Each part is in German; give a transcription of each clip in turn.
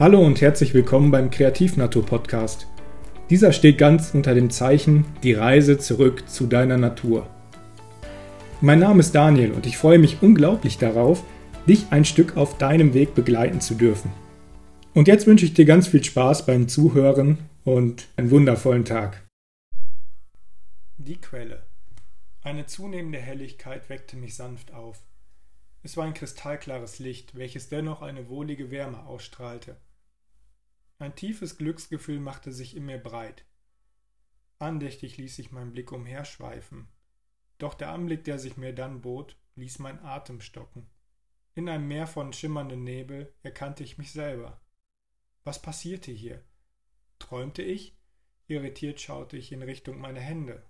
Hallo und herzlich willkommen beim Kreativnatur Podcast. Dieser steht ganz unter dem Zeichen Die Reise zurück zu deiner Natur. Mein Name ist Daniel und ich freue mich unglaublich darauf, dich ein Stück auf deinem Weg begleiten zu dürfen. Und jetzt wünsche ich dir ganz viel Spaß beim Zuhören und einen wundervollen Tag. Die Quelle. Eine zunehmende Helligkeit weckte mich sanft auf. Es war ein kristallklares Licht, welches dennoch eine wohlige Wärme ausstrahlte. Ein tiefes Glücksgefühl machte sich in mir breit. Andächtig ließ ich meinen Blick umherschweifen. Doch der Anblick, der sich mir dann bot, ließ mein Atem stocken. In einem Meer von schimmernden Nebel erkannte ich mich selber. Was passierte hier? Träumte ich? Irritiert schaute ich in Richtung meiner Hände.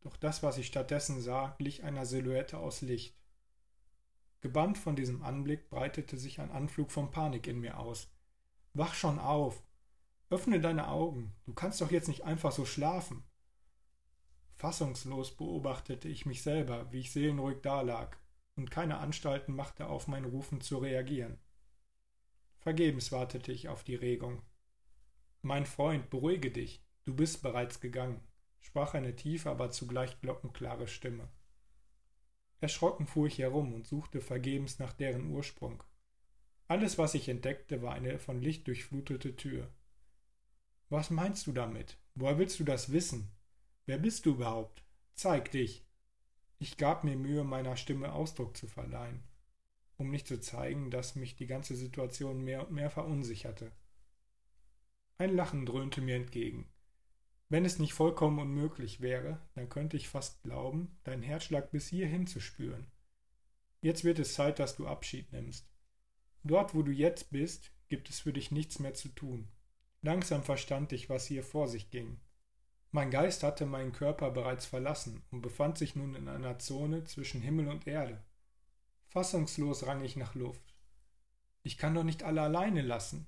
Doch das, was ich stattdessen sah, glich einer Silhouette aus Licht. Gebannt von diesem Anblick breitete sich ein Anflug von Panik in mir aus. Wach schon auf. Öffne deine Augen. Du kannst doch jetzt nicht einfach so schlafen. Fassungslos beobachtete ich mich selber, wie ich seelenruhig dalag und keine Anstalten machte, auf mein Rufen zu reagieren. Vergebens wartete ich auf die Regung. Mein Freund, beruhige dich, du bist bereits gegangen, sprach eine tiefe, aber zugleich glockenklare Stimme. Erschrocken fuhr ich herum und suchte vergebens nach deren Ursprung. Alles, was ich entdeckte, war eine von Licht durchflutete Tür. Was meinst du damit? Woher willst du das wissen? Wer bist du überhaupt? Zeig dich. Ich gab mir Mühe, meiner Stimme Ausdruck zu verleihen, um nicht zu zeigen, dass mich die ganze Situation mehr und mehr verunsicherte. Ein Lachen dröhnte mir entgegen. Wenn es nicht vollkommen unmöglich wäre, dann könnte ich fast glauben, deinen Herzschlag bis hierhin zu spüren. Jetzt wird es Zeit, dass du Abschied nimmst. Dort, wo du jetzt bist, gibt es für dich nichts mehr zu tun. Langsam verstand ich, was hier vor sich ging. Mein Geist hatte meinen Körper bereits verlassen und befand sich nun in einer Zone zwischen Himmel und Erde. Fassungslos rang ich nach Luft. Ich kann doch nicht alle alleine lassen.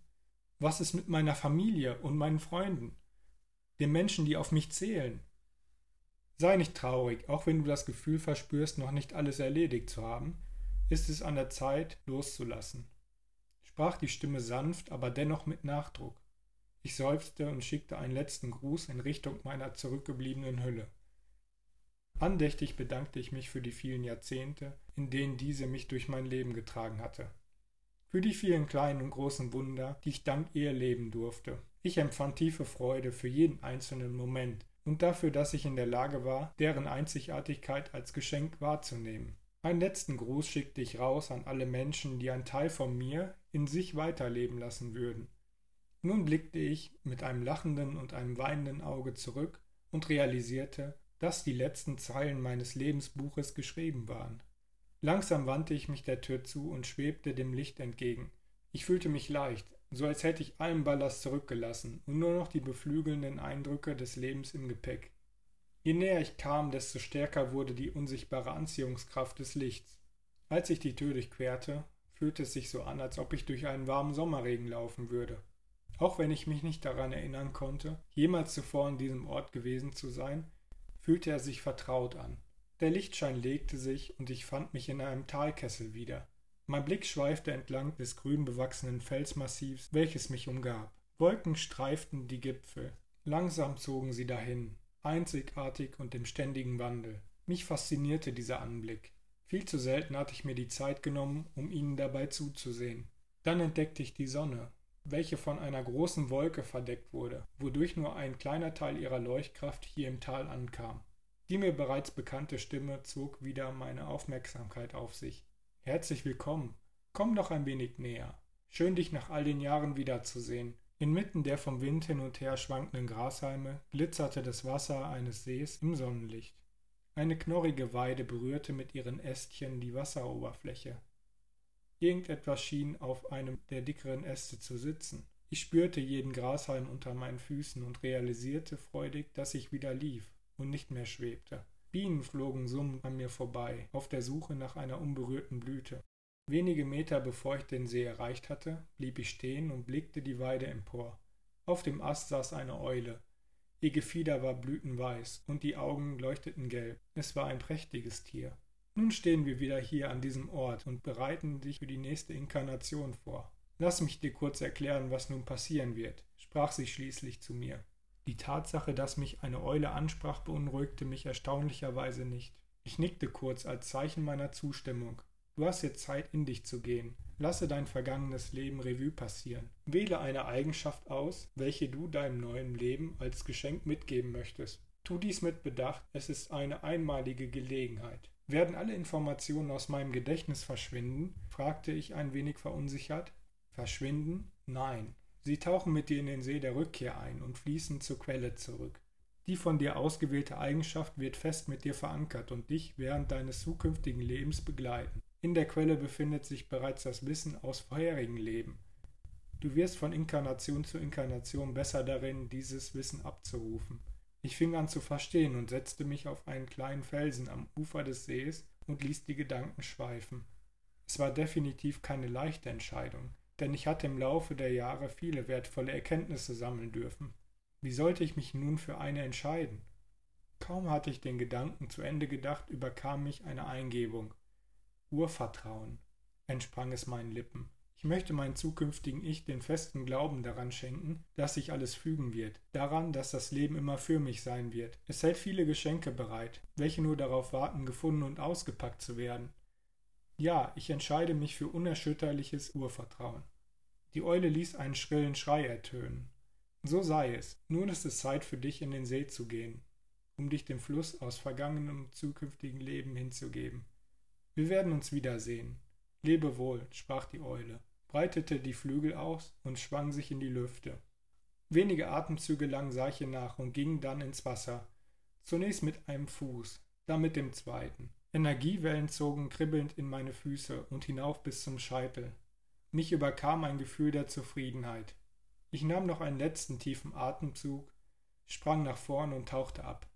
Was ist mit meiner Familie und meinen Freunden? den Menschen, die auf mich zählen. Sei nicht traurig, auch wenn du das Gefühl verspürst, noch nicht alles erledigt zu haben, ist es an der Zeit, loszulassen. Sprach die Stimme sanft, aber dennoch mit Nachdruck. Ich seufzte und schickte einen letzten Gruß in Richtung meiner zurückgebliebenen Hülle. Andächtig bedankte ich mich für die vielen Jahrzehnte, in denen diese mich durch mein Leben getragen hatte. Für die vielen kleinen und großen Wunder, die ich dank ihr leben durfte, ich empfand tiefe Freude für jeden einzelnen Moment und dafür, dass ich in der Lage war, deren Einzigartigkeit als Geschenk wahrzunehmen. Einen letzten Gruß schickte ich raus an alle Menschen, die einen Teil von mir in sich weiterleben lassen würden. Nun blickte ich mit einem lachenden und einem weinenden Auge zurück und realisierte, dass die letzten Zeilen meines Lebensbuches geschrieben waren. Langsam wandte ich mich der Tür zu und schwebte dem Licht entgegen. Ich fühlte mich leicht, so als hätte ich allen Ballast zurückgelassen und nur noch die beflügelnden Eindrücke des Lebens im Gepäck. Je näher ich kam, desto stärker wurde die unsichtbare Anziehungskraft des Lichts. Als ich die Tür durchquerte, fühlte es sich so an, als ob ich durch einen warmen Sommerregen laufen würde. Auch wenn ich mich nicht daran erinnern konnte, jemals zuvor an diesem Ort gewesen zu sein, fühlte er sich vertraut an. Der Lichtschein legte sich und ich fand mich in einem Talkessel wieder. Mein Blick schweifte entlang des grün bewachsenen Felsmassivs, welches mich umgab. Wolken streiften die Gipfel. Langsam zogen sie dahin, einzigartig und im ständigen Wandel. Mich faszinierte dieser Anblick. Viel zu selten hatte ich mir die Zeit genommen, um ihnen dabei zuzusehen. Dann entdeckte ich die Sonne, welche von einer großen Wolke verdeckt wurde, wodurch nur ein kleiner Teil ihrer Leuchtkraft hier im Tal ankam. Die mir bereits bekannte Stimme zog wieder meine Aufmerksamkeit auf sich. Herzlich willkommen. Komm doch ein wenig näher. Schön, dich nach all den Jahren wiederzusehen. Inmitten der vom Wind hin und her schwankenden Grashalme glitzerte das Wasser eines Sees im Sonnenlicht. Eine knorrige Weide berührte mit ihren Ästchen die Wasseroberfläche. Irgendetwas schien auf einem der dickeren Äste zu sitzen. Ich spürte jeden Grashalm unter meinen Füßen und realisierte freudig, dass ich wieder lief und nicht mehr schwebte. Bienen flogen summend an mir vorbei, auf der Suche nach einer unberührten Blüte. Wenige Meter bevor ich den See erreicht hatte, blieb ich stehen und blickte die Weide empor. Auf dem Ast saß eine Eule. Ihr Gefieder war blütenweiß und die Augen leuchteten gelb. Es war ein prächtiges Tier. Nun stehen wir wieder hier an diesem Ort und bereiten dich für die nächste Inkarnation vor. Lass mich dir kurz erklären, was nun passieren wird, sprach sie schließlich zu mir. Die Tatsache, dass mich eine Eule ansprach, beunruhigte mich erstaunlicherweise nicht. Ich nickte kurz als Zeichen meiner Zustimmung. Du hast jetzt Zeit, in dich zu gehen. Lasse dein vergangenes Leben Revue passieren. Wähle eine Eigenschaft aus, welche du deinem neuen Leben als Geschenk mitgeben möchtest. Tu dies mit Bedacht, es ist eine einmalige Gelegenheit. Werden alle Informationen aus meinem Gedächtnis verschwinden? fragte ich ein wenig verunsichert. Verschwinden? Nein. Sie tauchen mit dir in den See der Rückkehr ein und fließen zur Quelle zurück. Die von dir ausgewählte Eigenschaft wird fest mit dir verankert und dich während deines zukünftigen Lebens begleiten. In der Quelle befindet sich bereits das Wissen aus vorherigen Leben. Du wirst von Inkarnation zu Inkarnation besser darin, dieses Wissen abzurufen. Ich fing an zu verstehen und setzte mich auf einen kleinen Felsen am Ufer des Sees und ließ die Gedanken schweifen. Es war definitiv keine leichte Entscheidung, denn ich hatte im Laufe der Jahre viele wertvolle Erkenntnisse sammeln dürfen. Wie sollte ich mich nun für eine entscheiden? Kaum hatte ich den Gedanken zu Ende gedacht, überkam mich eine Eingebung. Urvertrauen, entsprang es meinen Lippen. Ich möchte meinem zukünftigen Ich den festen Glauben daran schenken, dass sich alles fügen wird, daran, dass das Leben immer für mich sein wird. Es hält viele Geschenke bereit, welche nur darauf warten, gefunden und ausgepackt zu werden. Ja, ich entscheide mich für unerschütterliches Urvertrauen. Die Eule ließ einen schrillen Schrei ertönen. So sei es, nun ist es Zeit für dich in den See zu gehen, um dich dem Fluss aus vergangenem und zukünftigen Leben hinzugeben. Wir werden uns wiedersehen. Lebe wohl, sprach die Eule, breitete die Flügel aus und schwang sich in die Lüfte. Wenige Atemzüge lang sah ich ihr nach und ging dann ins Wasser, zunächst mit einem Fuß, dann mit dem zweiten. Energiewellen zogen kribbelnd in meine Füße und hinauf bis zum Scheitel. Mich überkam ein Gefühl der Zufriedenheit. Ich nahm noch einen letzten tiefen Atemzug, sprang nach vorn und tauchte ab.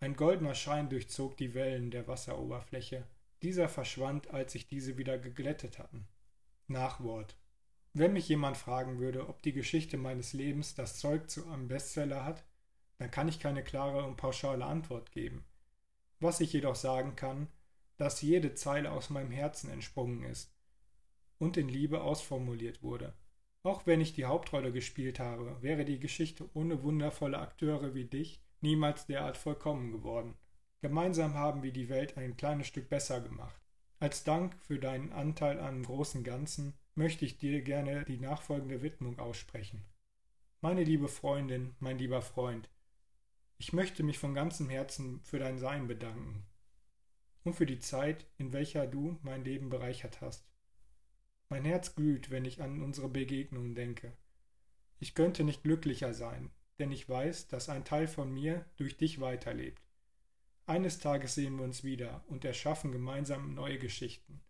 Ein goldener Schein durchzog die Wellen der Wasseroberfläche. Dieser verschwand, als sich diese wieder geglättet hatten. Nachwort. Wenn mich jemand fragen würde, ob die Geschichte meines Lebens das Zeug zu einem Bestseller hat, dann kann ich keine klare und pauschale Antwort geben. Was ich jedoch sagen kann, dass jede Zeile aus meinem Herzen entsprungen ist und in Liebe ausformuliert wurde. Auch wenn ich die Hauptrolle gespielt habe, wäre die Geschichte ohne wundervolle Akteure wie dich niemals derart vollkommen geworden. Gemeinsam haben wir die Welt ein kleines Stück besser gemacht. Als Dank für deinen Anteil am großen Ganzen möchte ich dir gerne die nachfolgende Widmung aussprechen. Meine liebe Freundin, mein lieber Freund, ich möchte mich von ganzem Herzen für dein Sein bedanken und für die Zeit, in welcher du mein Leben bereichert hast. Mein Herz glüht, wenn ich an unsere Begegnungen denke. Ich könnte nicht glücklicher sein, denn ich weiß, dass ein Teil von mir durch dich weiterlebt. Eines Tages sehen wir uns wieder und erschaffen gemeinsam neue Geschichten.